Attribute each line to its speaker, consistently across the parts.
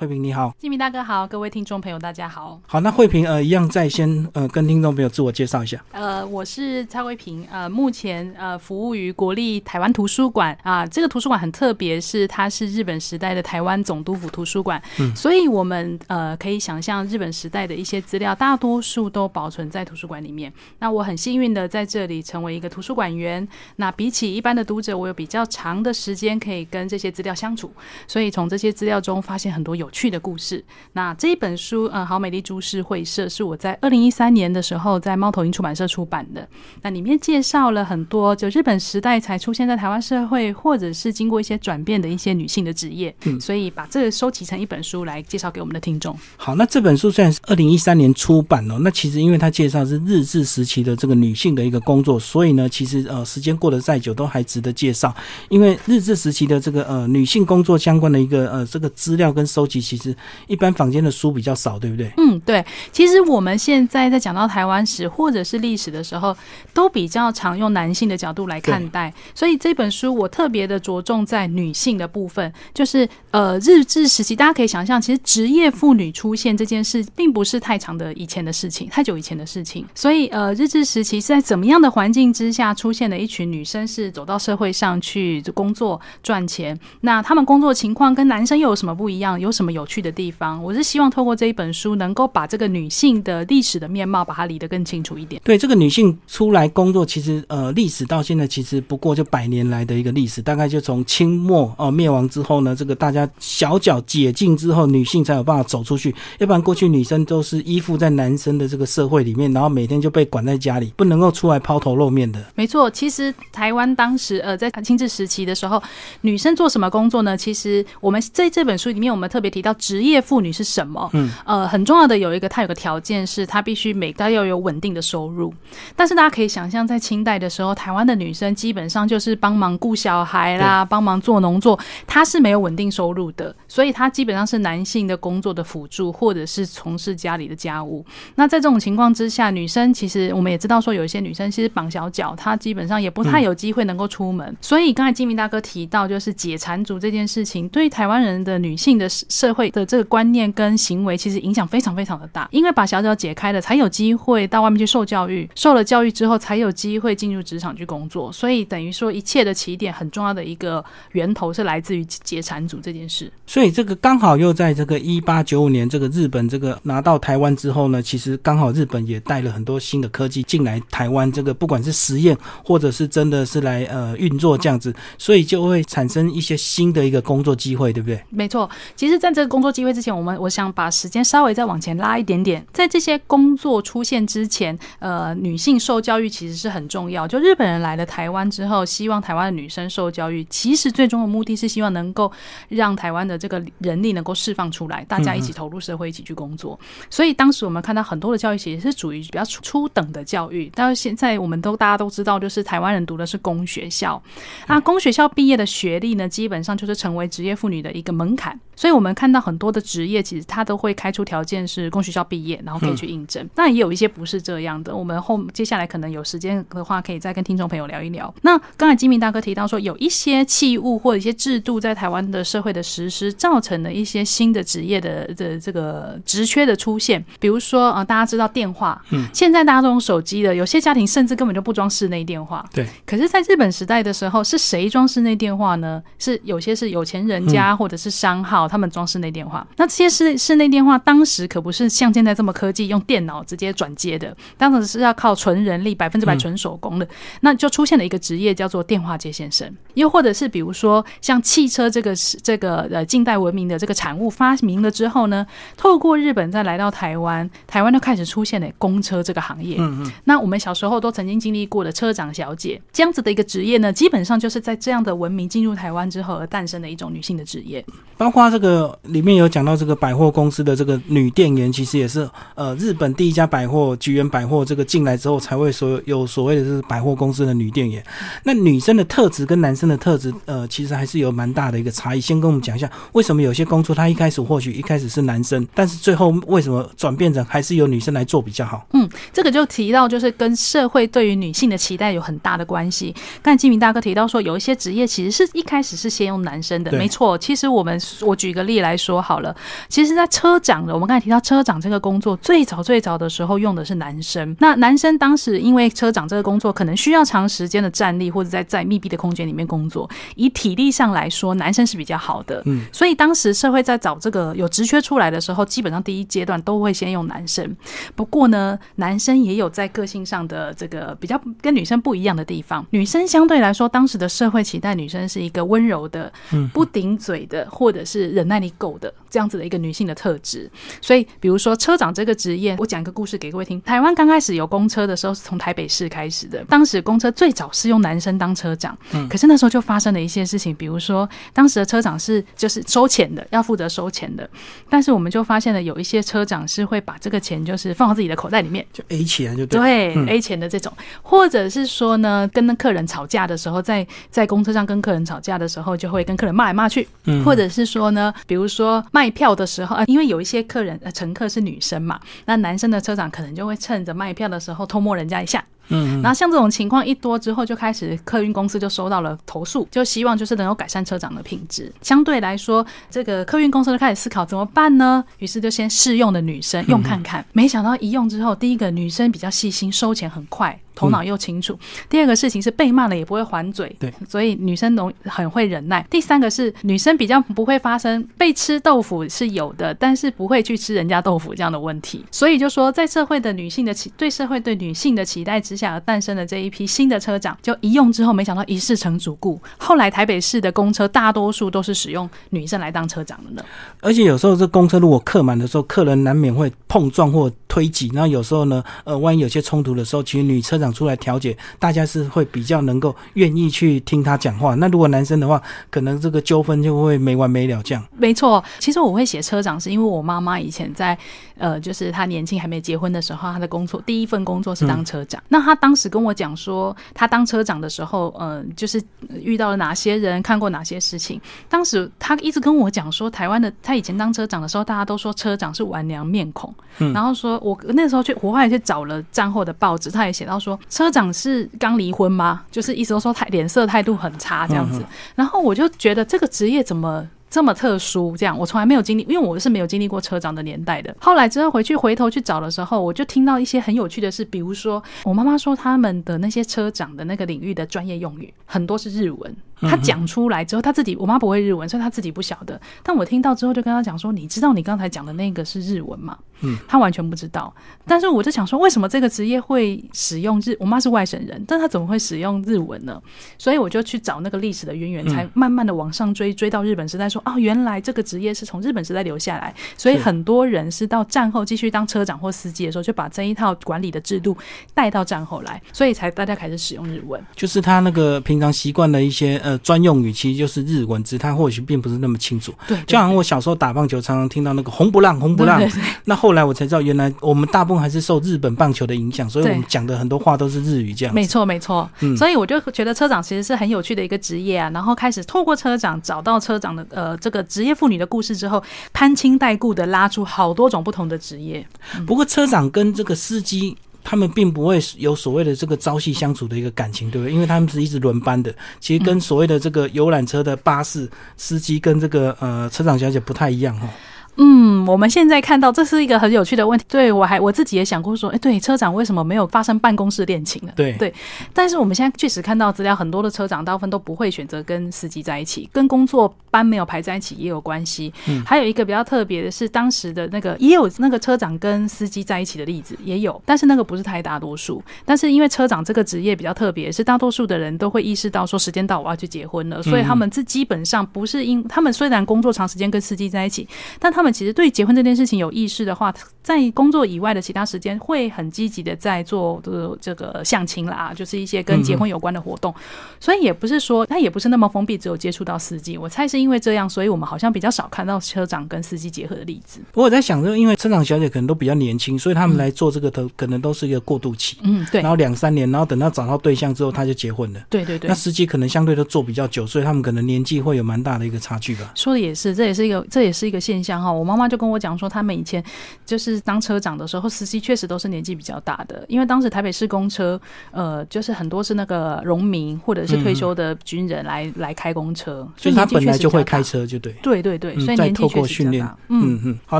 Speaker 1: 慧平你好，
Speaker 2: 金明大哥好，各位听众朋友大家好。
Speaker 1: 好，那慧平呃一样在先呃跟听众朋友自我介绍一下。
Speaker 2: 呃，我是蔡慧平，呃，目前呃服务于国立台湾图书馆啊。这个图书馆很特别，是它是日本时代的台湾总督府图书馆，嗯，所以我们呃可以想象日本时代的一些资料，大多数都保存在图书馆里面。那我很幸运的在这里成为一个图书馆员。那比起一般的读者，我有比较长的时间可以跟这些资料相处，所以从这些资料中发现很多有。趣的故事。那这一本书，呃，好美丽株式会社是我在二零一三年的时候在猫头鹰出版社出版的。那里面介绍了很多就日本时代才出现在台湾社会，或者是经过一些转变的一些女性的职业。嗯，所以把这个收集成一本书来介绍给我们的听众。
Speaker 1: 好，那这本书虽然是二零一三年出版哦，那其实因为它介绍是日治时期的这个女性的一个工作，所以呢，其实呃时间过得再久都还值得介绍。因为日治时期的这个呃女性工作相关的一个呃这个资料跟收集。其实一般房间的书比较少，对不对？
Speaker 2: 嗯，对。其实我们现在在讲到台湾史或者是历史的时候，都比较常用男性的角度来看待。所以这本书我特别的着重在女性的部分，就是呃日治时期，大家可以想象，其实职业妇女出现这件事，并不是太长的以前的事情，太久以前的事情。所以呃日治时期是在怎么样的环境之下出现的一群女生，是走到社会上去工作赚钱。那她们工作情况跟男生又有什么不一样？有什么？有趣的地方，我是希望透过这一本书，能够把这个女性的历史的面貌，把它理得更清楚一点。
Speaker 1: 对，这个女性出来工作，其实呃，历史到现在其实不过就百年来的一个历史，大概就从清末哦灭亡之后呢，这个大家小脚解禁之后，女性才有办法走出去，要不然过去女生都是依附在男生的这个社会里面，然后每天就被管在家里，不能够出来抛头露面的。
Speaker 2: 没错，其实台湾当时呃在清治时期的时候，女生做什么工作呢？其实我们在这本书里面，我们特别提。提到职业妇女是什么？嗯，呃，很重要的有一个，它有个条件是，她必须每个要有稳定的收入。但是大家可以想象，在清代的时候，台湾的女生基本上就是帮忙顾小孩啦，帮忙做农作，她是没有稳定收入的，所以她基本上是男性的工作的辅助，或者是从事家里的家务。那在这种情况之下，女生其实我们也知道说，有一些女生其实绑小脚，她基本上也不太有机会能够出门。所以刚才金明大哥提到，就是解缠足这件事情，对台湾人的女性的社社会的这个观念跟行为，其实影响非常非常的大。因为把小脚解开了，才有机会到外面去受教育，受了教育之后，才有机会进入职场去工作。所以等于说，一切的起点很重要的一个源头是来自于解产组这件事。
Speaker 1: 所以这个刚好又在这个一八九五年，这个日本这个拿到台湾之后呢，其实刚好日本也带了很多新的科技进来台湾。这个不管是实验，或者是真的是来呃运作这样子，所以就会产生一些新的一个工作机会，对不对？
Speaker 2: 没错。其实，在这个工作机会之前，我们我想把时间稍微再往前拉一点点。在这些工作出现之前，呃，女性受教育其实是很重要。就日本人来了台湾之后，希望台湾的女生受教育，其实最终的目的是希望能够让台湾的这个人力能够释放出来，大家一起投入社会，一起去工作。所以当时我们看到很多的教育其实是属于比较初等的教育。但是现在我们都大家都知道，就是台湾人读的是公学校，那公学校毕业的学历呢，基本上就是成为职业妇女的一个门槛。所以我们看到很多的职业，其实他都会开出条件是供学校毕业，然后可以去应征。那也有一些不是这样的。我们后接下来可能有时间的话，可以再跟听众朋友聊一聊。那刚才金明大哥提到说，有一些器物或者一些制度在台湾的社会的实施，造成了一些新的职业的的这个职缺的出现。比如说啊，大家知道电话，嗯，现在大家都用手机的，有些家庭甚至根本就不装室内电话。
Speaker 1: 对。
Speaker 2: 可是，在日本时代的时候，是谁装室内电话呢？是有些是有钱人家或者是商号。他们装室内电话，那这些室室内电话当时可不是像现在这么科技，用电脑直接转接的，当时是要靠纯人力，百分之百纯手工的。那就出现了一个职业叫做电话接线生，又或者是比如说像汽车这个是这个呃近代文明的这个产物发明了之后呢，透过日本再来到台湾，台湾就开始出现了公车这个行业。嗯嗯。那我们小时候都曾经经历过的车长小姐这样子的一个职业呢，基本上就是在这样的文明进入台湾之后而诞生的一种女性的职业，
Speaker 1: 包括这个。里面有讲到这个百货公司的这个女店员，其实也是呃日本第一家百货菊园百货这个进来之后才会所有所谓的是百货公司的女店员。那女生的特质跟男生的特质，呃，其实还是有蛮大的一个差异。先跟我们讲一下，为什么有些工作他一开始或许一开始是男生，但是最后为什么转变成还是由女生来做比较好？
Speaker 2: 嗯，这个就提到就是跟社会对于女性的期待有很大的关系。刚才金明大哥提到说，有一些职业其实是一开始是先用男生的，没错。其实我们我举个例来。来说好了，其实，在车长的，我们刚才提到车长这个工作，最早最早的时候用的是男生。那男生当时因为车长这个工作可能需要长时间的站立，或者在在密闭的空间里面工作，以体力上来说，男生是比较好的。嗯，所以当时社会在找这个有职缺出来的时候，基本上第一阶段都会先用男生。不过呢，男生也有在个性上的这个比较跟女生不一样的地方。女生相对来说，当时的社会期待女生是一个温柔的、不顶嘴的，或者是忍耐力够的这样子的一个女性的特质。所以，比如说车长这个职业，我讲一个故事给各位听。台湾刚开始有公车的时候，是从台北市开始的。当时公车最早是用男生当车长，嗯可是那时候就发生了一些事情，比如说当时的车长是就是收钱的，要负责收钱的，但是我们就发现了有一些车长是会把这个钱就是放到自己的口袋里面，
Speaker 1: 就 A 钱就
Speaker 2: 对 A 钱的这种，或者是说呢，跟那客人吵架的时候，在在公车上跟客人吵架的时候，就会跟客人骂来骂去，嗯或者是说呢，比如说卖票的时候，呃，因为有一些客人乘客是女生嘛，那男生的车长可能就会趁着卖票的时候偷摸人家一下。嗯，然后像这种情况一多之后，就开始客运公司就收到了投诉，就希望就是能够改善车长的品质。相对来说，这个客运公司就开始思考怎么办呢？于是就先试用的女生用看看，没想到一用之后，第一个女生比较细心，收钱很快。头脑又清楚。第二个事情是被骂了也不会还嘴，
Speaker 1: 对，
Speaker 2: 所以女生容很会忍耐。第三个是女生比较不会发生被吃豆腐是有的，但是不会去吃人家豆腐这样的问题。所以就说在社会的女性的期对社会对女性的期待之下而诞生的这一批新的车长，就一用之后没想到一事成主顾。后来台北市的公车大多数都是使用女生来当车长的呢。
Speaker 1: 而且有时候这公车如果客满的时候，客人难免会碰撞或推挤。那有时候呢，呃，万一有些冲突的时候，其实女车长出来调解，大家是会比较能够愿意去听她讲话。那如果男生的话，可能这个纠纷就会没完没了这样。
Speaker 2: 没错，其实我会写车长，是因为我妈妈以前在呃，就是她年轻还没结婚的时候，她的工作第一份工作是当车长。那她当时跟我讲说，他当车长的时候，嗯，就是遇到了哪些人，看过哪些事情。当时他一直跟我讲说，台湾的他以前当车长的时候，大家都说车长是玩娘面孔，然后说我那时候去，我后来去找了战后的报纸，他也写到说车长。是刚离婚吗？就是意思说他脸色态度很差这样子，然后我就觉得这个职业怎么这么特殊？这样我从来没有经历，因为我是没有经历过车长的年代的。后来之后回去回头去找的时候，我就听到一些很有趣的事，比如说我妈妈说他们的那些车长的那个领域的专业用语很多是日文。他讲出来之后，他自己我妈不会日文，所以他自己不晓得。但我听到之后，就跟他讲说：“你知道你刚才讲的那个是日文吗？”嗯，他完全不知道。但是我就想说，为什么这个职业会使用日？我妈是外省人，但她怎么会使用日文呢？所以我就去找那个历史的渊源，才慢慢的往上追，追到日本时代，说：“哦，原来这个职业是从日本时代留下来。”所以很多人是到战后继续当车长或司机的时候，就把这一套管理的制度带到战后来，所以才大家开始使用日文。
Speaker 1: 就是他那个平常习惯的一些。呃，专用语其实就是日文，只是他或许并不是那么清楚。
Speaker 2: 对，
Speaker 1: 就好像我小时候打棒球，常常听到那个红不让，红不让。那后来我才知道，原来我们大部分还是受日本棒球的影响，所以我们讲的很多话都是日语这样。
Speaker 2: 没错，没错。嗯，所以我就觉得车长其实是很有趣的一个职业啊。然后开始透过车长找到车长的呃这个职业妇女的故事之后，攀亲带故的拉出好多种不同的职业。
Speaker 1: 不过车长跟这个司机。他们并不会有所谓的这个朝夕相处的一个感情，对不对？因为他们是一直轮班的，其实跟所谓的这个游览车的巴士司机跟这个呃车长小姐不太一样哈。
Speaker 2: 嗯，我们现在看到这是一个很有趣的问题。对我还我自己也想过说，哎，对，车长为什么没有发生办公室恋情呢？
Speaker 1: 对
Speaker 2: 对，但是我们现在确实看到资料，很多的车长大部分都不会选择跟司机在一起，跟工作班没有排在一起也有关系。嗯，还有一个比较特别的是，当时的那个也有那个车长跟司机在一起的例子也有，但是那个不是太大多数。但是因为车长这个职业比较特别，是大多数的人都会意识到说时间到我要去结婚了，所以他们这基本上不是因他们虽然工作长时间跟司机在一起，但他们其实对结婚这件事情有意识的话，在工作以外的其他时间会很积极的在做的这个相亲啦，就是一些跟结婚有关的活动。所以也不是说他也不是那么封闭，只有接触到司机。我猜是因为这样，所以我们好像比较少看到车长跟司机结合的例子。
Speaker 1: 我在想，就因为车长小姐可能都比较年轻，所以他们来做这个都可能都是一个过渡期。
Speaker 2: 嗯，对。
Speaker 1: 然后两三年，然后等到找到对象之后，他就结婚了。
Speaker 2: 对对对。
Speaker 1: 那司机可能相对都做比较久，所以他们可能年纪会有蛮大的一个差距吧。
Speaker 2: 说的也是，这也是一个这也是一个现象哈。哈，我妈妈就跟我讲说，他们以前就是当车长的时候，司机确实都是年纪比较大的，因为当时台北市公车，呃，就是很多是那个农民或者是退休的军人来来开公车，
Speaker 1: 所以他本来就会开车，就对。
Speaker 2: 对对对，所以
Speaker 1: 再透过训练，嗯嗯。好，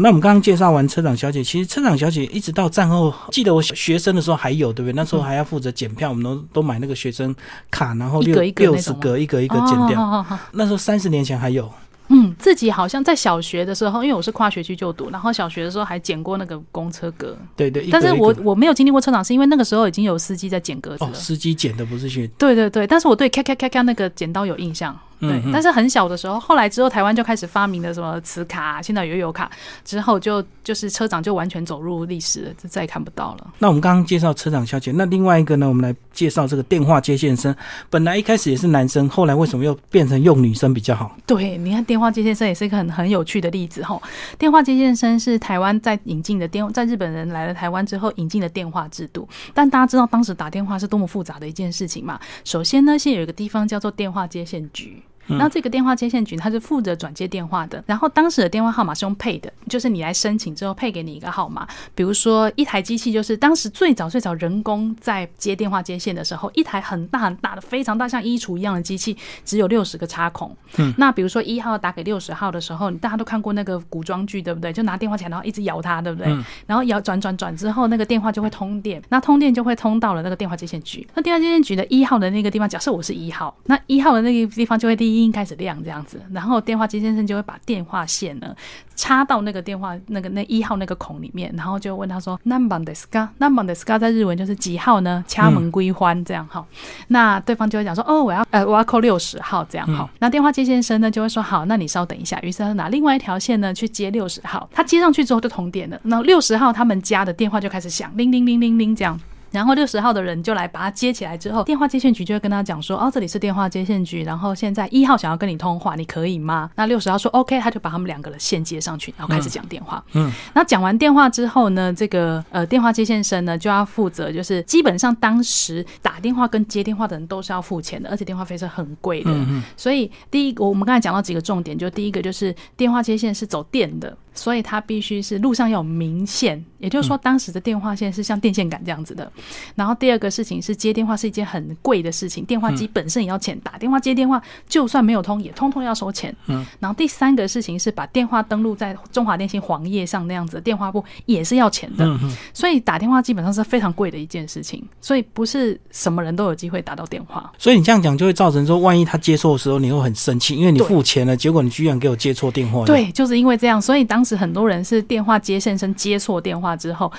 Speaker 1: 那我们刚刚介绍完车长小姐，其实车长小姐一直到战后，记得我学生的时候还有，对不对？那时候还要负责检票，我们都都买那个学生卡，然后六六十格一格一格检掉。那时候三十年前还有。
Speaker 2: 嗯，自己好像在小学的时候，因为我是跨学区就读，然后小学的时候还捡过那个公车格。
Speaker 1: 对对，
Speaker 2: 但是我我没有经历过车长，是因为那个时候已经有司机在捡格子了。
Speaker 1: 司机捡的不是去。
Speaker 2: 对对对，但是我对咔咔咔咔那个剪刀有印象。对，但是很小的时候，后来之后台湾就开始发明了什么磁卡，现在有有卡，之后就就是车长就完全走入历史了，就再也看不到了。
Speaker 1: 那我们刚刚介绍车长小姐，那另外一个呢，我们来介绍这个电话接线生。本来一开始也是男生，后来为什么又变成用女生比较好？
Speaker 2: 对，你看电话接线生也是一个很很有趣的例子哈。电话接线生是台湾在引进的电，在日本人来了台湾之后引进的电话制度。但大家知道当时打电话是多么复杂的一件事情嘛？首先呢，先有一个地方叫做电话接线局。那这个电话接线局，它是负责转接电话的。然后当时的电话号码是用配的，就是你来申请之后配给你一个号码。比如说一台机器，就是当时最早最早人工在接电话接线的时候，一台很大很大的、非常大像衣橱一样的机器，只有六十个插孔。嗯。那比如说一号打给六十号的时候，大家都看过那个古装剧，对不对？就拿电话起来，然后一直摇它，对不对？嗯。然后摇转转转之后，那个电话就会通电，那通电就会通到了那个电话接线局。那电话接线局的一号的那个地方，假设我是一号，那一号的那个地方就会第一。音开始亮这样子，然后电话机先生就会把电话线呢插到那个电话那个那一号那个孔里面，然后就问他说：“number des ka，number des ka 在日文就是几号呢？掐门归欢这样哈。”那对方就会讲说：“哦，我要呃我要扣六十号这样哈。”那电话接先生呢就会说：“好，那你稍等一下。”于是他拿另外一条线呢去接六十号，他接上去之后就通电了。那六十号他们家的电话就开始响，铃铃铃铃铃这样。然后六十号的人就来把他接起来之后，电话接线局就会跟他讲说：“哦，这里是电话接线局，然后现在一号想要跟你通话，你可以吗？”那六十号说：“OK。”他就把他们两个的线接上去，然后开始讲电话。嗯，那讲完电话之后呢，这个呃电话接线生呢就要负责，就是基本上当时打电话跟接电话的人都是要付钱的，而且电话费是很贵的。嗯所以第一我们刚才讲到几个重点，就第一个就是电话接线是走电的。所以它必须是路上要有明线，也就是说当时的电话线是像电线杆这样子的。然后第二个事情是接电话是一件很贵的事情，电话机本身也要钱，打电话接电话就算没有通也通通要收钱。嗯。然后第三个事情是把电话登录在中华电信黄页上那样子的电话簿也是要钱的。嗯所以打电话基本上是非常贵的一件事情，所以不是什么人都有机会打到电话。
Speaker 1: 所以你这样讲就会造成说，万一他接错的时候，你会很生气，因为你付钱了，结果你居然给我接错电话。
Speaker 2: 对，就是因为这样，所以当。当时很多人是电话接线生接错电话之后。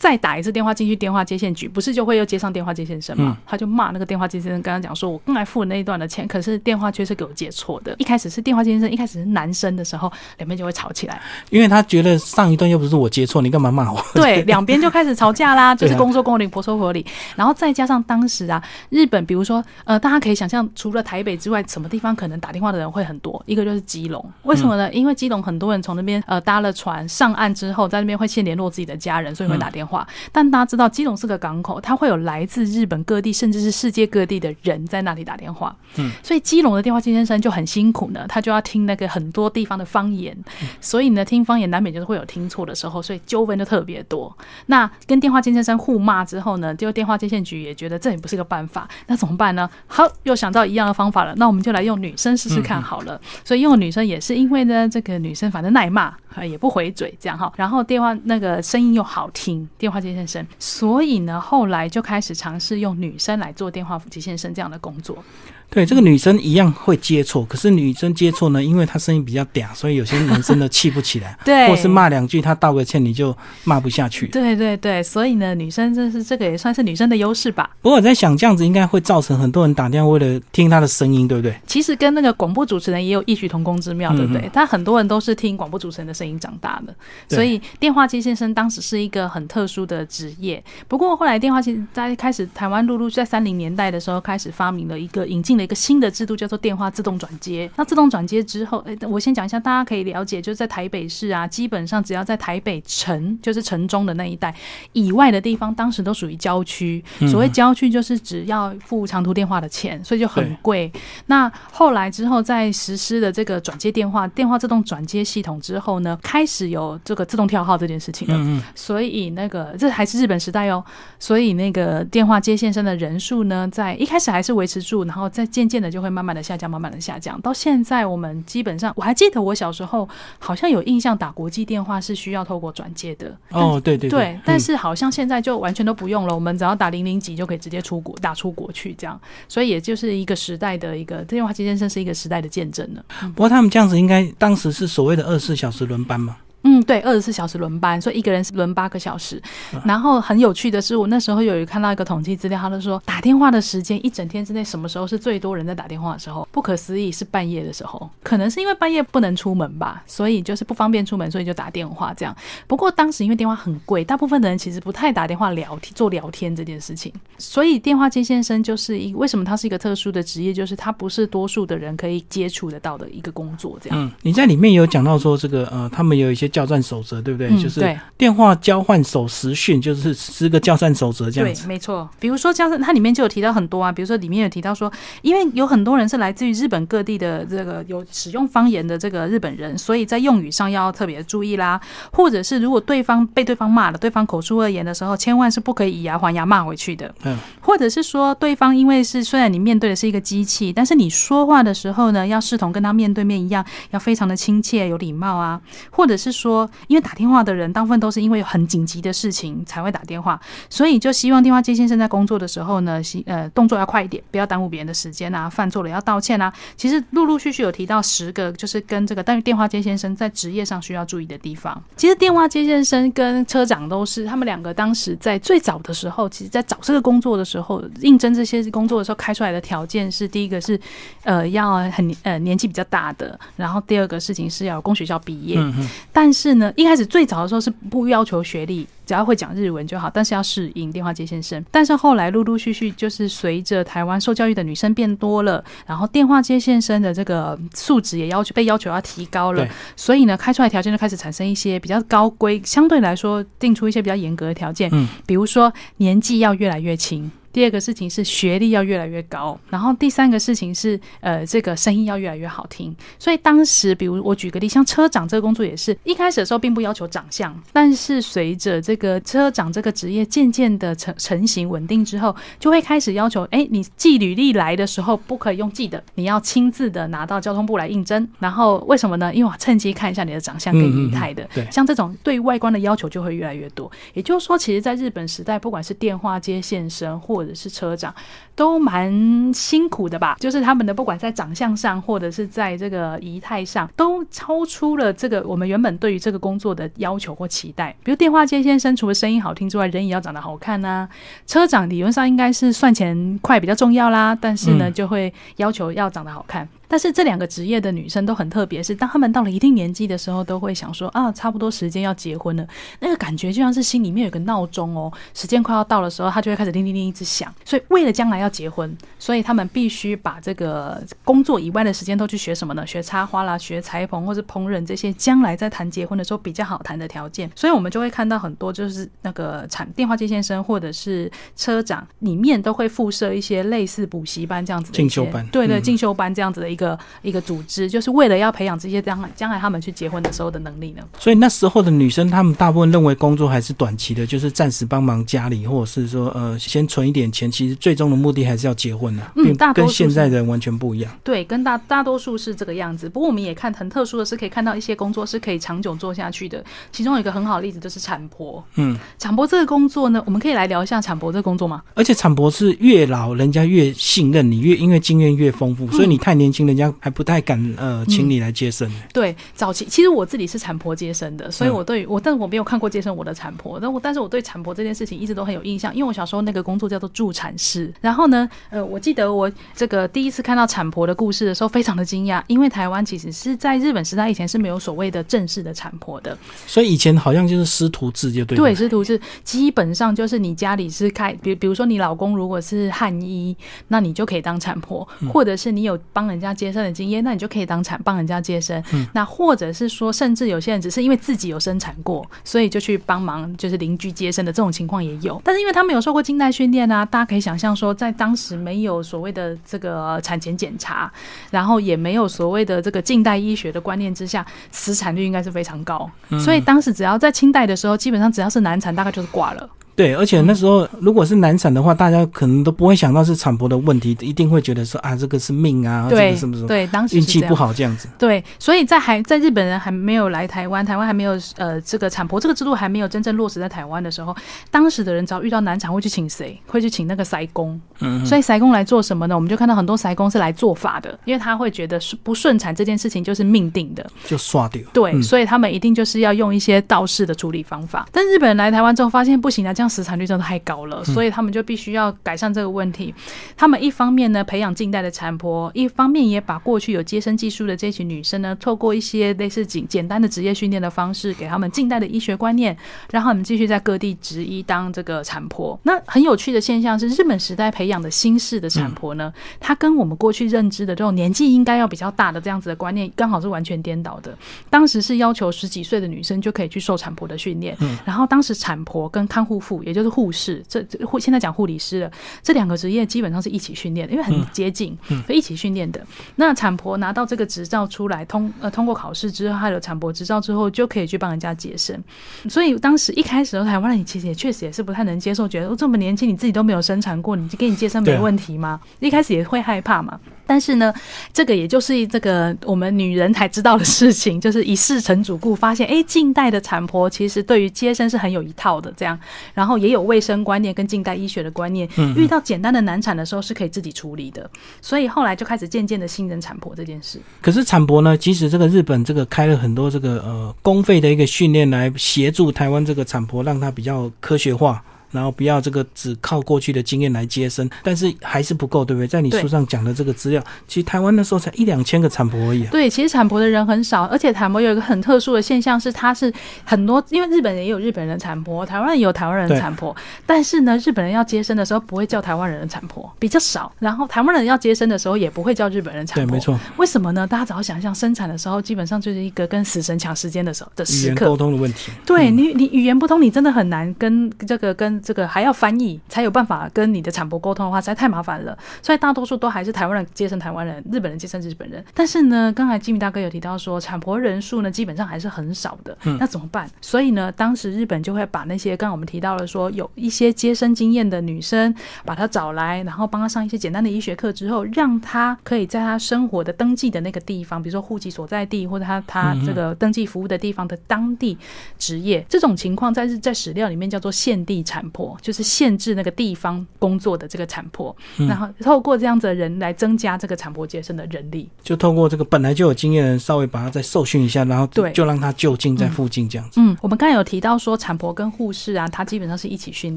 Speaker 2: 再打一次电话进去电话接线局，不是就会又接上电话接线生吗？他就骂那个电话接线生，跟他讲说：“我刚才付了那一段的钱，可是电话却是给我接错的。”一开始是电话接线生，一开始是男生的时候，两边就会吵起来，
Speaker 1: 因为他觉得上一段又不是我接错，你干嘛骂我？
Speaker 2: 对，两边就开始吵架啦，就是公说公理，婆说婆理。然后再加上当时啊，日本比如说呃，大家可以想象，除了台北之外，什么地方可能打电话的人会很多？一个就是基隆，为什么呢？因为基隆很多人从那边呃搭了船上岸之后，在那边会先联络自己的家人，所以会打电话。但大家知道基隆是个港口，它会有来自日本各地甚至是世界各地的人在那里打电话，嗯，所以基隆的电话接线生就很辛苦呢，他就要听那个很多地方的方言，所以呢，听方言难免就是会有听错的时候，所以纠纷就特别多。那跟电话接线生互骂之后呢，就电话接线局也觉得这也不是个办法，那怎么办呢？好，又想到一样的方法了，那我们就来用女生试试看好了。所以用女生也是因为呢，这个女生反正耐骂，也不回嘴这样哈，然后电话那个声音又好听，电话接线生。所以呢，后来就开始尝试用女生来做电话接线生这样的工作。
Speaker 1: 对，这个女生一样会接错，可是女生接错呢，因为她声音比较嗲，所以有些男生呢气不起来，
Speaker 2: 对，
Speaker 1: 或是骂两句，她道个歉，你就骂不下去。
Speaker 2: 对对对，所以呢，女生真是这个也算是女生的优势吧。
Speaker 1: 不过我在想，这样子应该会造成很多人打电话为了听她的声音，对不对？
Speaker 2: 其实跟那个广播主持人也有异曲同工之妙，对不对？他很多人都是听广播主持人的声音长大的，所以电话机先生当时是一个很特殊的职业。不过后来电话机在开始台湾陆陆在三零年代的时候开始发明了一个引进了。一个新的制度，叫做电话自动转接。那自动转接之后，诶，我先讲一下，大家可以了解，就是在台北市啊，基本上只要在台北城，就是城中的那一带以外的地方，当时都属于郊区。所谓郊区，就是只要付长途电话的钱，所以就很贵。那后来之后，在实施的这个转接电话、电话自动转接系统之后呢，开始有这个自动跳号这件事情了。
Speaker 1: 嗯
Speaker 2: 所以那个这还是日本时代哦，所以那个电话接线生的人数呢，在一开始还是维持住，然后再渐渐的就会慢慢的下降，慢慢的下降。到现在，我们基本上我还记得我小时候好像有印象，打国际电话是需要透过转接的。
Speaker 1: 哦，对对
Speaker 2: 对，但
Speaker 1: 嗯
Speaker 2: 是好像现在就完全都不用了，我们只要打零零几就可以直接出国，打出国去这样，所以也就是一个时代的一个电话机先生是一个时代的见证了。
Speaker 1: 不过他们这样子应该当时是所谓的二十四小时轮班嘛？
Speaker 2: 嗯，对，二十四小时轮班，所以一个人是轮八个小时。然后很有趣的是，我那时候有看到一个统计资料，他就说打电话的时间一整天之内，什么时候是最多人在打电话的时候？不可思议是半夜的时候，可能是因为半夜不能出门吧，所以就是不方便出门，所以就打电话这样。不过当时因为电话很贵，大部分的人其实不太打电话聊天做聊天这件事情，所以电话接线生就是一为什么他是一个特殊的职业，就是他不是多数的人可以接触得到的一个工作这样。
Speaker 1: 嗯，你在里面有讲到说这个呃，他们有一些交战守则，对不对？
Speaker 2: 嗯
Speaker 1: 就是
Speaker 2: 对
Speaker 1: 电话交换手时训，就是十个交战守则这样
Speaker 2: 对，
Speaker 1: 子。
Speaker 2: 没错。比如说，像是它里面就有提到很多啊，比如说里面有提到说，因为有很多人是来自于日本各地的这个有使用方言的这个日本人，所以在用语上要特别注意啦。或者是如果对方被对方骂了，对方口出恶言的时候，千万是不可以以牙还牙骂回去的。
Speaker 1: 嗯，
Speaker 2: 或者是说，对方因为是虽然你面对的是一个机器，但是你说话的时候呢，要视同跟他面对面一样，要非常的亲切有礼貌啊。或者是说，因为打电话的人大部分都是因为有很紧急的事情才会打电话，所以就希望电话接线生在工作的时候呢，希呃动作要快一点，不要耽误别人的时间啊，犯错了要道歉啊。其实陆陆续续有提到十个，就是跟这个但是电话接线生在职业上需要注意的地方。其实电话接线生跟车长都是他们两个当时在最早的时候，其实在找这个工作的时候，应征这些工作的时候开出来的条件是：第一个是呃要很呃年纪比较大的，然后第二个事情是要有工学校毕业。
Speaker 1: 嗯嗯，
Speaker 2: 但是呢，一开始最早的时候是不要求学历，只要会讲日文就好，但是要适应电话接线生。但是后来陆陆续续，就是随着台湾受教育的女生变多了，然后电话接线生的这个素质也要求被要求要提高了，所以呢，开出来条件就开始产生一些比较高规，相对来说定出一些比较严格的条件，
Speaker 1: 嗯
Speaker 2: 比如说年纪要越来越轻。第二个事情是学历要越来越高，然后第三个事情是呃这个声音要越来越好听。所以当时，比如我举个例，像车长这个工作也是一开始的时候并不要求长相，但是随着这个车长这个职业渐渐的成成型稳定之后，就会开始要求，哎，你寄履历来的时候不可以用寄的，你要亲自的拿到交通部来应征。然后为什么呢？因为我趁机看一下你的长相跟仪态的，
Speaker 1: 嗯嗯嗯对
Speaker 2: 像这种对外观的要求就会越来越多。也就是说，其实在日本时代，不管是电话接线生或者是车长，都蛮辛苦的吧？就是他们的不管在长相上，或者是在这个仪态上，都超出了这个我们原本对于这个工作的要求或期待。比如电话接线生，除了声音好听之外，人也要长得好看呐、车长理论上应该是算钱快比较重要啦，但是呢，
Speaker 1: 嗯
Speaker 2: 就会要求要长得好看。但是这两个职业的女生都很特别，是当她们到了一定年纪的时候，都会想说啊，差不多时间要结婚了。那个感觉就像是心里面有个闹钟哦，时间快要到的时候，她就会开始叮叮叮一直响。所以为了将来要结婚，所以她们必须把这个工作以外的时间都去学什么呢？学插花啦，学裁缝或是烹饪这些，将来在谈结婚的时候比较好谈的条件。所以我们就会看到很多就是那个产电话接线生或者是车长里面都会附设一些类似补习班这样子的
Speaker 1: 进修班
Speaker 2: 对对，
Speaker 1: 嗯
Speaker 2: 进修班这样子的一个一个组织，就是为了要培养这些将来将来他们去结婚的时候的能力呢。
Speaker 1: 所以那时候的女生，她们大部分认为工作还是短期的，就是暂时帮忙家里，或者是说呃先存一点钱。其实最终的目的还是要结婚的、
Speaker 2: 嗯大跟
Speaker 1: 现在的人完全不一样。
Speaker 2: 对，跟大大多数是这个样子。不过我们也看很特殊的是，可以看到一些工作是可以长久做下去的。其中有一个很好的例子就是产婆。
Speaker 1: 嗯，
Speaker 2: 产婆这个工作呢，我们可以来聊一下产婆这个工作吗？
Speaker 1: 而且产婆是越老人家越信任你，越因为经验越丰富，所以你太年轻人家还不太敢呃请你来接生。
Speaker 2: 对，早期其实我自己是产婆接生的，所以我对我，但是我没有看过接生我的产婆，但我但是我对产婆这件事情一直都很有印象，因为我小时候那个工作叫做助产师。然后呢，呃，我记得我这个第一次看到产婆的故事的时候，非常的惊讶，因为台湾其实是在日本时代以前是没有所谓的正式的产婆的，
Speaker 1: 所以以前好像就是师徒制就对。
Speaker 2: 对，师徒制基本上就是你家里是开，比比如说你老公如果是汉医，那你就可以当产婆，或者是你有帮人家接生的经验，那你就可以当产帮人家接生。那或者是说，甚至有些人只是因为自己有生产过，所以就去帮忙，就是邻居接生的这种情况也有。但是因为他们有受过近代训练啊，大家可以想象说，在当时没有所谓的这个产前检查，然后也没有所谓的这个近代医学的观念之下，死产率应该是非常高。所以当时只要在清代的时候，基本上只要是难产，大概就是挂了。
Speaker 1: 对，而且那时候如果是难产的话，大家可能都不会想到是产婆的问题，一定会觉得说啊，这个是命啊，这个什么什么，
Speaker 2: 对，当时
Speaker 1: 运气不好这样子。
Speaker 2: 对，所以在还在日本人还没有来台湾，台湾还没有呃这个产婆这个制度还没有真正落实在台湾的时候，当时的人只要遇到难产会去请谁？会去请那个塞工。嗯。所以塞工来做什么呢？我们就看到很多塞工是来做法的，因为他会觉得不顺产这件事情就是命定的，
Speaker 1: 就刷掉。
Speaker 2: 对，所以他们一定就是要用一些道士的处理方法。但日本人来台湾之后发现不行啊，这样死产率真的太高。了，所以他们就必须要改善这个问题。他们一方面呢培养近代的产婆，一方面也把过去有接生技术的这群女生呢，透过一些类似简简单的职业训练的方式，给他们近代的医学观念，让他们继续在各地执医当这个产婆。那很有趣的现象是，日本时代培养的新式的产婆呢，她跟我们过去认知的这种年纪应该要比较大的这样子的观念，刚好是完全颠倒的。当时是要求十几岁的女生就可以去受产婆的训练，然后当时产婆跟看护妇，也就是护士。这护现在讲护理师了，这两个职业基本上是一起训练，因为很接近，嗯所以一起训练的。那产婆拿到这个执照出来，通呃通过考试之后，还有产婆执照之后，就可以去帮人家接生。所以当时一开始的时候，台湾人其实也确实也是不太能接受，觉得这么年轻，你自己都没有生产过，你就给你接生没问题吗？一开始也会害怕嘛。但是呢，这个也就是这个我们女人才知道的事情，就是一试成主顾，发现哎，近代的产婆其实对于接生是很有一套的，这样，然后也有卫生观念跟近代医学的观念，遇到简单的难产的时候是可以自己处理的，所以后来就开始渐渐的信任产婆这件事。
Speaker 1: 可是产婆呢，即使这个日本这个开了很多这个呃公费的一个训练来协助台湾这个产婆，让她比较科学化。然后不要这个只靠过去的经验来接生，但是还是不够，对不对？在你书上讲的这个资料，其实台湾那时候才一两千个产婆而已。
Speaker 2: 对，其实产婆的人很少，而且产婆有一个很特殊的现象是，它是很多，因为日本人也有日本人产婆，台湾人也有台湾人的产婆，但是呢，日本人要接生的时候不会叫台湾人的产婆，比较少。然后台湾人要接生的时候也不会叫日本人产
Speaker 1: 婆，对，没错。
Speaker 2: 为什么呢？大家只要想象生产的时候，基本上就是一个跟死神抢时间的时候的时刻，
Speaker 1: 沟通的问题。
Speaker 2: 对你，你语言不通，你真的很难跟这个跟这个还要翻译。才有办法跟你的产婆沟通的话，实在太麻烦了。所以大多数都还是台湾人接生台湾人，日本人接生日本人。但是呢，刚才吉米大哥有提到说，产婆人数呢基本上还是很少的。那怎么办？所以呢，当时日本就会把那些刚刚我们提到了说有一些接生经验的女生，把她找来，然后帮她上一些简单的医学课之后，让她可以在她生活的登记的那个地方，比如说户籍所在地或者她她这个登记服务的地方的当地职业。这种情况在日在史料里面叫做现地产婆，就是。限制那个地方工作的这个产婆，然后透过这样子的人来增加这个产婆接生的人力，
Speaker 1: 就透过这个本来就有经验的人稍微把他再受训一下，然后对，就让他就近在附近这样子。
Speaker 2: 嗯，我们刚才有提到说产婆跟护士啊，他基本上是一起训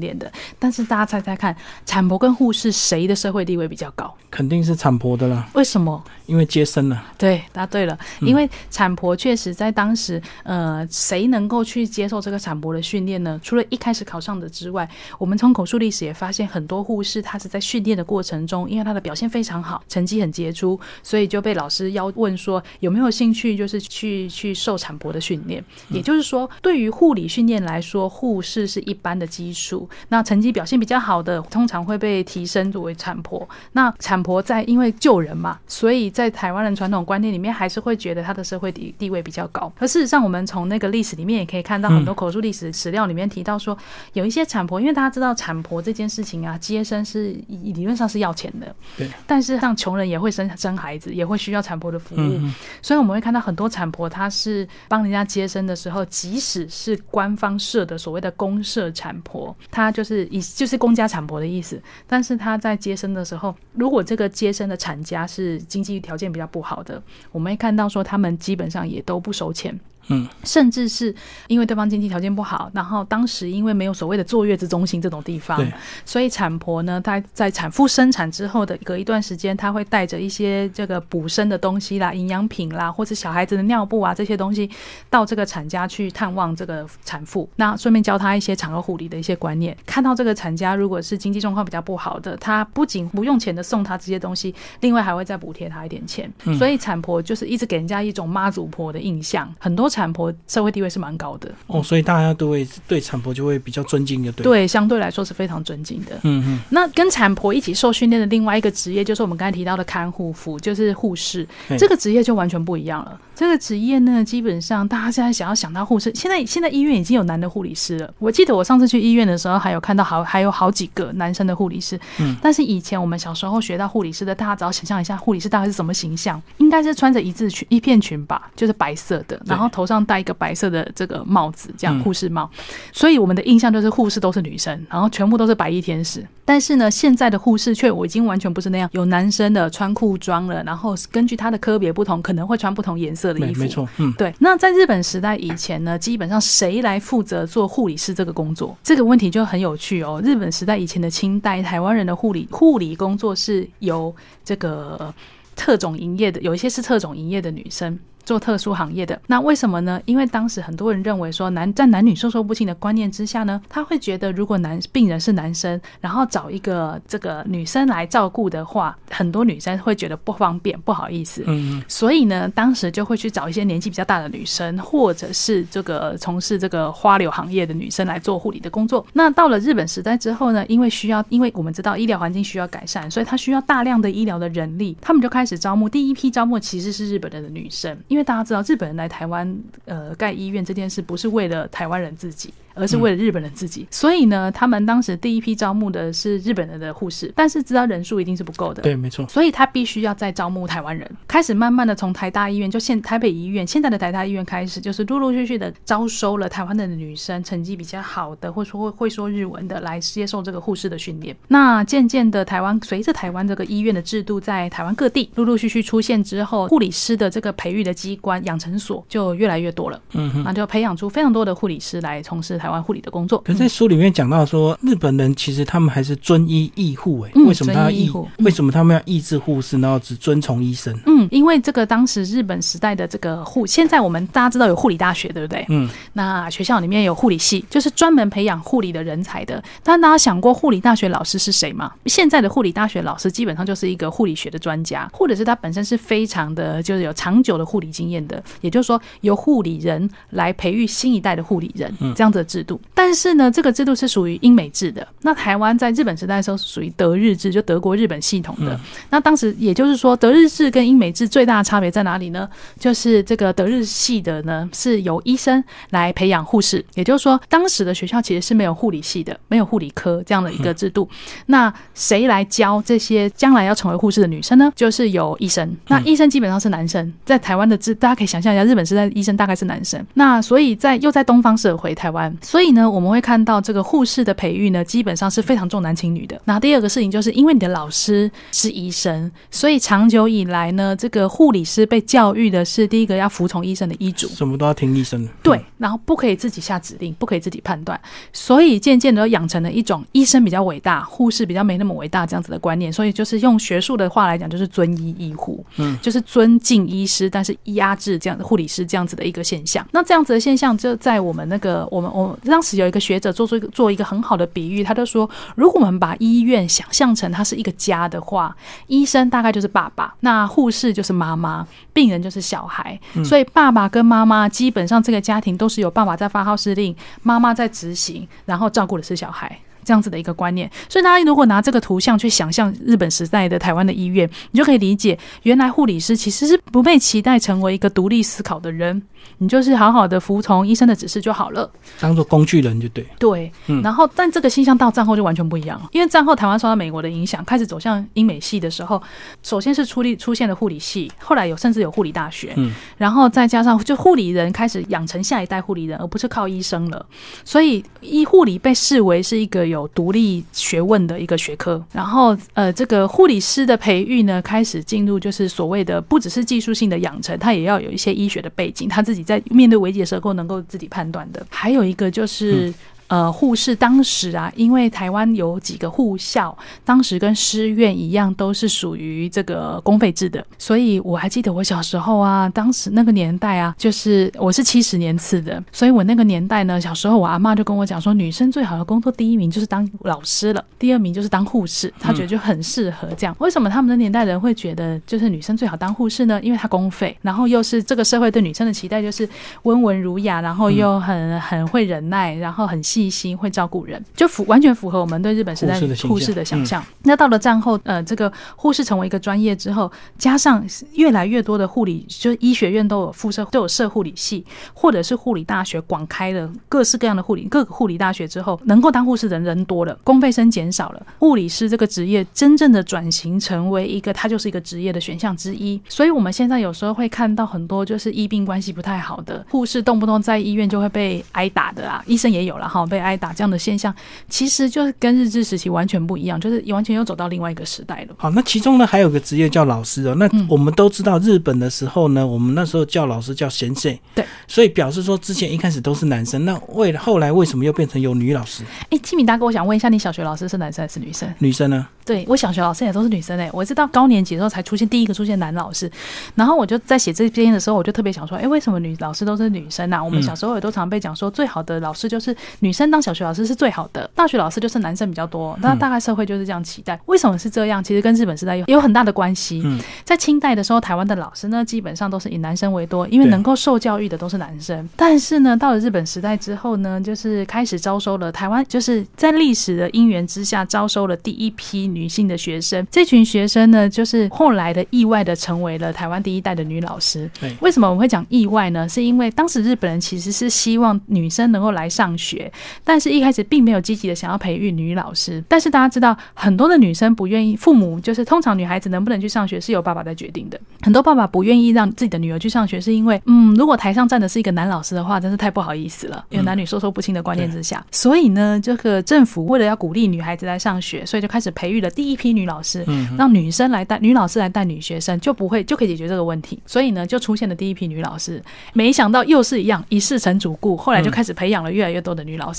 Speaker 2: 练的，但是大家猜猜看，产婆跟护士谁的社会地位比较高？
Speaker 1: 肯定是产婆的啦。
Speaker 2: 为什么？
Speaker 1: 因为接生了。
Speaker 2: 对，答对了。因为产婆确实在当时，呃，谁能够去接受这个产婆的训练呢？除了一开始考上的之外，我们从口述历史也发现，很多护士她是在训练的过程中，因为她的表现非常好，成绩很杰出，所以就被老师要问说有没有兴趣，就是去去受产婆的训练。也就是说，对于护理训练来说，护士是一般的基础。那成绩表现比较好的，通常会被提升作为产婆。那产婆在因为救人嘛，所以在台湾人传统观念里面，还是会觉得她的社会地地位比较高。而事实上，我们从那个历史里面也可以看到，很多口述历史史料里面提到说，有一些产婆。婆，因为大家知道产婆这件事情啊，接生是理论上是要钱的，
Speaker 1: 对。
Speaker 2: 但是像穷人也会生生孩子，也会需要产婆的服务，所以我们会看到很多产婆，她是帮人家接生的时候，即使是官方设的所谓的公社产婆，她就是以就是公家产婆的意思，但是她在接生的时候，如果这个接生的产家是经济条件比较不好的，我们会看到说他们基本上也都不收钱。
Speaker 1: 嗯，
Speaker 2: 甚至是因为对方经济条件不好，然后当时因为没有所谓的坐月子中心这种地方，所以产婆呢，她在产妇生产之后的隔一段时间，她会带着一些这个补身的东西啦、营养品啦，或者小孩子的尿布啊这些东西，到这个产家去探望这个产妇，那顺便教她一些产后护理的一些观念。看到这个产家如果是经济状况比较不好的，她不仅不用钱的送她这些东西，另外还会再补贴她一点钱。所以产婆就是一直给人家一种妈祖婆的印象，很多产婆社会地位是蛮高的。
Speaker 1: 哦，所以大家都会对产婆就会比较尊敬的，对。，
Speaker 2: 对，相对来说是非常尊敬的。
Speaker 1: 嗯嗯，
Speaker 2: 那跟产婆一起受训练的另外一个职业，就是我们刚才提到的看护服，就是护士。这个职业就完全不一样了。这个职业呢，基本上大家现在想要想到护士，现在现在医院已经有男的护理师了。我记得我上次去医院的时候，还有看到好还有好几个男生的护理师。
Speaker 1: 嗯，
Speaker 2: 但是以前我们小时候学到护理师的，大家只要想象一下护理师大概是什么形象，应该是穿着一字裙一片裙吧，就是白色的，然后头上戴一个白色的这个帽子，这样
Speaker 1: 嗯
Speaker 2: 护士帽。所以我们的印象就是护士都是女生，然后全部都是白衣天使。但是呢，现在的护士却我已经完全不是那样，有男生的穿裤装了，然后根据他的科别不同，可能会穿不同颜色的衣服。
Speaker 1: 没没错，嗯，
Speaker 2: 对，那在日本时代以前呢，基本上谁来负责做护理师这个工作？这个问题就很有趣哦。日本时代以前的清代，台湾人的护理护理工作是由这个特种营业的，有一些是特种营业的女生。做特殊行业的，那为什么呢？因为当时很多人认为说男在男女授受不亲的观念之下呢，他会觉得如果男病人是男生，然后找一个这个女生来照顾的话，很多女生会觉得不方便，不好意思。
Speaker 1: 嗯嗯，
Speaker 2: 所以呢，当时就会去找一些年纪比较大的女生，或者是这个从事这个花柳行业的女生来做护理的工作。那到了日本时代之后呢，因为需要，因为我们知道医疗环境需要改善，所以他需要大量的医疗的人力，他们就开始招募。第一批招募其实是日本人的女生，因为大家知道日本人来台湾呃盖医院这件事不是为了台湾人自己。而是为了日本人自己，所以呢，他们当时第一批招募的是日本人的护士，但是知道人数一定是不够的，
Speaker 1: 对，没错，
Speaker 2: 所以他必须要再招募台湾人，开始慢慢的从台大医院，就现台北医院现在的台大医院开始，就是陆陆续续的招收了台湾的女生，成绩比较好的，或者说会会说日文的，来接受这个护士的训练。那渐渐的，台湾随着台湾这个医院的制度在台湾各地陆陆续续出现之后，护理师的这个培育的机关养成所就越来越多了，
Speaker 1: 嗯哼。
Speaker 2: 那就培养出非常多的护理师来从事台湾护理的工作。
Speaker 1: 可是，在书里面讲到说，日本人其实他们还是尊医义护，哎，
Speaker 2: 嗯
Speaker 1: 为什么他要医
Speaker 2: 护？嗯
Speaker 1: 为什么他们要抑制护士，然后只遵从医生？
Speaker 2: 嗯，因为这个当时日本时代的这个护，现在我们大家知道有护理大学，对不对？
Speaker 1: 嗯，
Speaker 2: 那学校里面有护理系，就是专门培养护理的人才的。但大家想过护理大学老师是谁吗？现在的护理大学老师基本上就是一个护理学的专家，或者是他本身是非常的就是有长久的护理经验的，也就是说由护理人来培育新一代的护理人这样子的制度。但是呢，这个制度是属于英美制的。那台湾在日本时代的时候是属于德日制，就德国日本系统的。那当时也就是说，德日制跟英美制最大的差别在哪里呢？就是这个德日系的呢，是由医生来培养护士，也就是说，当时的学校其实是没有护理系的，没有护理科这样的一个制度。那谁来教这些将来要成为护士的女生呢？就是有医生。那医生基本上是男生，在台湾的制，大家可以想象一下，日本时代医生大概是男生。那所以在又在东方社会台湾，所以呢，我们会看到这个护士的培育呢，基本上是非常重男轻女的。那第二个事情就是因为你的老师是医生，所以长久以来呢，这个护理师被教育的是第一个要服从医生的医嘱。
Speaker 1: 什么都要听医生的。
Speaker 2: 对，然后不可以自己下指令，不可以自己判断，所以渐渐的养成了一种医生比较伟大，护士比较没那么伟大这样子的观念。所以就是用学术的话来讲，就是尊医医护，
Speaker 1: 嗯，
Speaker 2: 就是尊敬医师，但是压制这样的护理师这样子的一个现象。那这样子的现象，就在我们那个我们我当时有一个学者做出一个做一个很好的比喻，他就说，如果我们把医院想象成它是一个家的话，医生大概就是爸爸，那护士就是妈妈，病人就是小孩，所以爸爸跟妈妈基本上这个家庭都是有爸爸在发号施令，妈妈在执行，然后照顾的是小孩。这样子的一个观念。所以大家如果拿这个图像去想象日本时代的台湾的医院，你就可以理解，原来护理师其实是不被期待成为一个独立思考的人。你就是好好的服从医生的指示就好了，
Speaker 1: 当做工具人就对。
Speaker 2: 对，嗯然后但这个现象到战后就完全不一样了，因为战后台湾受到美国的影响，开始走向英美系的时候，首先是出立出现了护理系，后来有甚至有护理大学，嗯，然后再加上就护理人开始养成下一代护理人，而不是靠医生了，所以医护理被视为是一个有独立学问的一个学科。然后呃，这个护理师的培育呢，开始进入就是所谓的不只是技术性的养成，他也要有一些医学的背景，他自己。在面对危机的时候，能够自己判断的，还有一个就是。呃，护士当时啊，因为台湾有几个护校，当时跟师院一样，都是属于这个公费制的，所以我还记得我小时候啊，当时那个年代啊，就是我是七十年次的，所以我那个年代呢，小时候我阿妈就跟我讲说，女生最好的工作第一名就是当老师了，第二名就是当护士，她觉得就很适合这样。为什么他们的年代人会觉得就是女生最好当护士呢？因为她公费，然后又是这个社会对女生的期待就是温文儒雅，然后又很很会忍耐，然后很。细心会照顾人，就符完全符合我们对日本时代护士的想象。那到了战后，呃，这个护士成为一个专业之后，加上越来越多的护理，就是医学院都有附设都有设护理系，或者是护理大学广开了各式各样的护理各个护理大学之后，能够当护士的人多了，公费生减少了，护理师这个职业真正的转型成为一个，它就是一个职业的选项之一。所以我们现在有时候会看到很多就是医病关系不太好的护士，动不动在医院就会被挨打的啊，医生也有了哈。被挨打这样的现象，其实就是跟日治时期完全不一样，就是完全又走到另外一个时代了。
Speaker 1: 好，那其中呢还有个职业叫老师哦。那我们都知道日本的时候呢，我们那时候叫老师叫先生，
Speaker 2: 对，
Speaker 1: 所以表示说之前一开始都是男生。那为了后来为什么又变成有女老师？
Speaker 2: 哎，基敏大哥，我想问一下，你小学老师是男生还是女生？
Speaker 1: 女生呢？
Speaker 2: 对我小学老师也都是女生哎，我是到高年级的时候才出现第一个出现男老师，然后我就在写这篇的时候，我就特别想说，哎，为什么女老师都是女生啊？我们小时候也都常被讲说，最好的老师就是女生当小学老师是最好的，大学老师就是男生比较多，那大概社会就是这样期待。为什么是这样？其实跟日本时代有有很大的关系。在清代的时候，台湾的老师呢，基本上都是以男生为多，因为能够受教育的都是男生。但是呢，到了日本时代之后呢，就是开始招收了台湾，就是在历史的因缘之下招收了第一批女性的学生。这群学生呢，就是后来的意外的成为了台湾第一代的女老师。
Speaker 1: 对，
Speaker 2: 为什么我们会讲意外呢？是因为当时日本人其实是希望女生能够来上学，但是一开始并没有积极的想要培育女老师。但是大家知道，很多的女生不愿意，父母就是通常女孩子能不能去上学是由爸爸在决定的。很多爸爸不愿意让自己的女儿去上学，是因为嗯，如果台上站的是一个男老师的话，真是太不好意思了，因为男女授受不亲的观念之下。所以呢，这个政府为了要鼓励女孩子来上学，所以就开始培育了第一批女老师。嗯，让女生来带女老师来带女学生，就不会就可以解决这个问题。所以呢，就出现了第一批女老师。没想到又是一样一事成主顾，后来就开始培养了越来越多的女老师。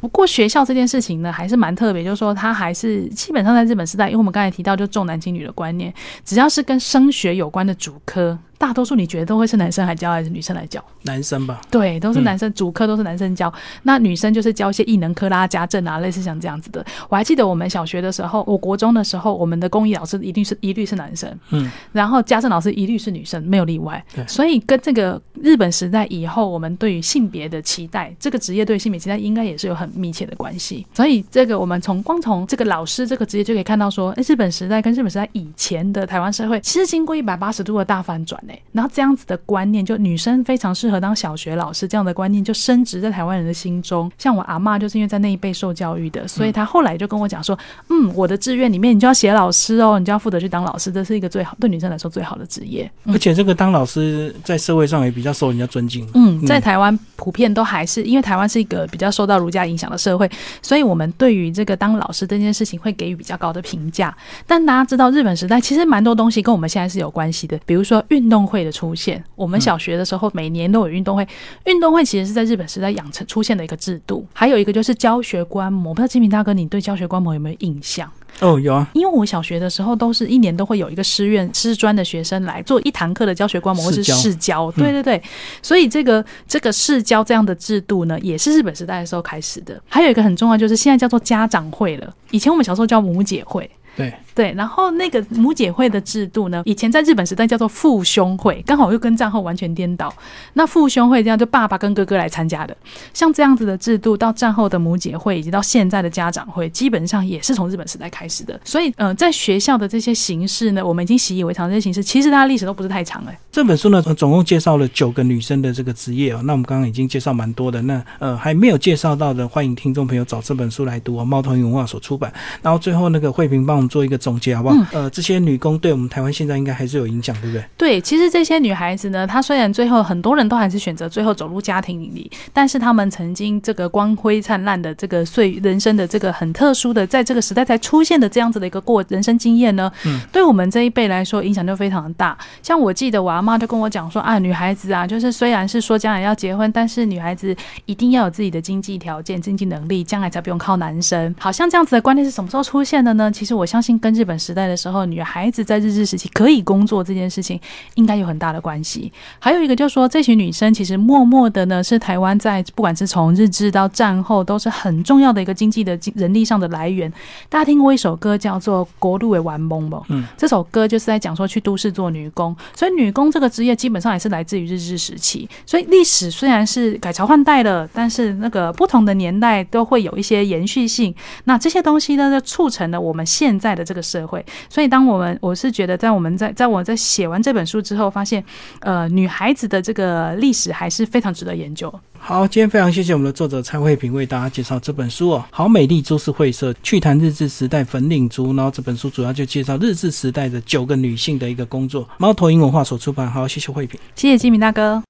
Speaker 2: 不过学校这件事情呢，还是蛮特别，就是说它还是基本上在日本时代，因为我们刚才提到就重男轻女的观念，只要是跟升学有关的主科。大多数你觉得都会是男生来教还是女生来教？
Speaker 1: 男生吧。
Speaker 2: 对，都是男生，主科都是男生教。那女生就是教一些艺能科啦、家政啊，类似像这样子的。我还记得我们小学的时候，我国中的时候，我们的公益老师一定是一律是男生，嗯，然后家政老师一律是女生，没有例外。所以跟这个日本时代以后，我们对于性别的期待，这个职业对性别期待应该也是有很密切的关系。所以这个我们从光从这个老师这个职业就可以看到说，哎，日本时代跟日本时代以前的台湾社会，其实经过一百八十度的大反转呢。然后这样子。的观念，就女生非常适合当小学老师，这样的观念就升值在台湾人的心中。像我阿妈，就是因为在那一辈受教育的，所以她后来就跟我讲说：“嗯，我的志愿里面，你就要写老师哦，你就要负责去当老师，这是一个最好对女生来说最好的职业。
Speaker 1: 而且这个当老师在社会上也比较受人家尊敬。
Speaker 2: 嗯，在台湾普遍都还是因为台湾是一个比较受到儒家影响的社会，所以我们对于这个当老师这件事情会给予比较高的评价。但大家知道，日本时代其实蛮多东西跟我们现在是有关系的，比如说运动会的出现。我们小学的时候，每年都有运动会。运动会其实是在日本时代养成出现的一个制度。还有一个就是教学观摩，不知道金明大哥，你对教学观摩有没有印象？
Speaker 1: 哦，有啊。
Speaker 2: 因为我小学的时候，都是一年都会有一个师院师专的学生来做一堂课的教学观摩，或是试教。对对对，所以这个这个试教这样的制度呢，也是日本时代的时候开始的。还有一个很重要，就是现在叫做家长会了。以前我们小时候叫母姐会。
Speaker 1: 对，
Speaker 2: 对，然后那个母姐会的制度呢，以前在日本时代叫做父兄会，刚好又跟战后完全颠倒。那父兄会这样，就爸爸跟哥哥来参加的，像这样子的制度，到战后的母姐会，以及到现在的家长会，基本上也是从日本时代开始的。所以，呃，在学校的这些形式呢，我们已经习以为常。这些形式其实它历史都不是太长哎。
Speaker 1: 这本书呢，总共介绍了九个女生的这个职业哦。那我们刚刚已经介绍蛮多的，那呃还没有介绍到的，欢迎听众朋友找这本书来读哦。猫头鹰文化所出版。然后最后那个慧萍帮我们做一个结好不好？呃，这些女工对我们台湾现在应该还是有影响，对不对？
Speaker 2: 对，其实这些女孩子呢，她虽然最后很多人都还是选择最后走入家庭里，但是她们曾经这个光辉灿烂的这个岁人生的这个很特殊的，在这个时代才出现的这样子的一个过人生经验呢，嗯，对我们这一辈来说影响就非常的大。像我记得我阿妈就跟我讲说啊，女孩子啊，就是虽然是说将来要结婚，但是女孩子一定要有自己的经济条件、经济能力，将来才不用靠男生。好像这样子的观念是什么时候出现的呢？其实我相信跟日本时代的时候，女孩子在日治时期可以工作这件事情，应该有很大的关系。还有一个就是说，这群女生其实默默的呢，是台湾在不管是从日治到战后，都是很重要的一个经济的人力上的来源。大家听过一首歌叫做《国路为玩梦》不？嗯，这首歌就是在讲说去都市做女工，所以女工这个职业基本上也是来自于日治时期。所以历史虽然是改朝换代了，但是那个不同的年代都会有一些延续性。那这些东西呢，就促成了我们现在的这个社会。所以，当我们我是觉得，在我们在在我在写完这本书之后，发现，呃，女孩子的这个历史还是非常值得研究。
Speaker 1: 好，今天非常谢谢我们的作者蔡慧萍为大家介绍这本书哦，《好美丽株式会社趣谈日治时代粉领族》，然后这本书主要就介绍日治时代的九个女性的一个工作，猫头鹰文化所出版。好，谢谢慧萍，
Speaker 2: 谢谢金明大哥。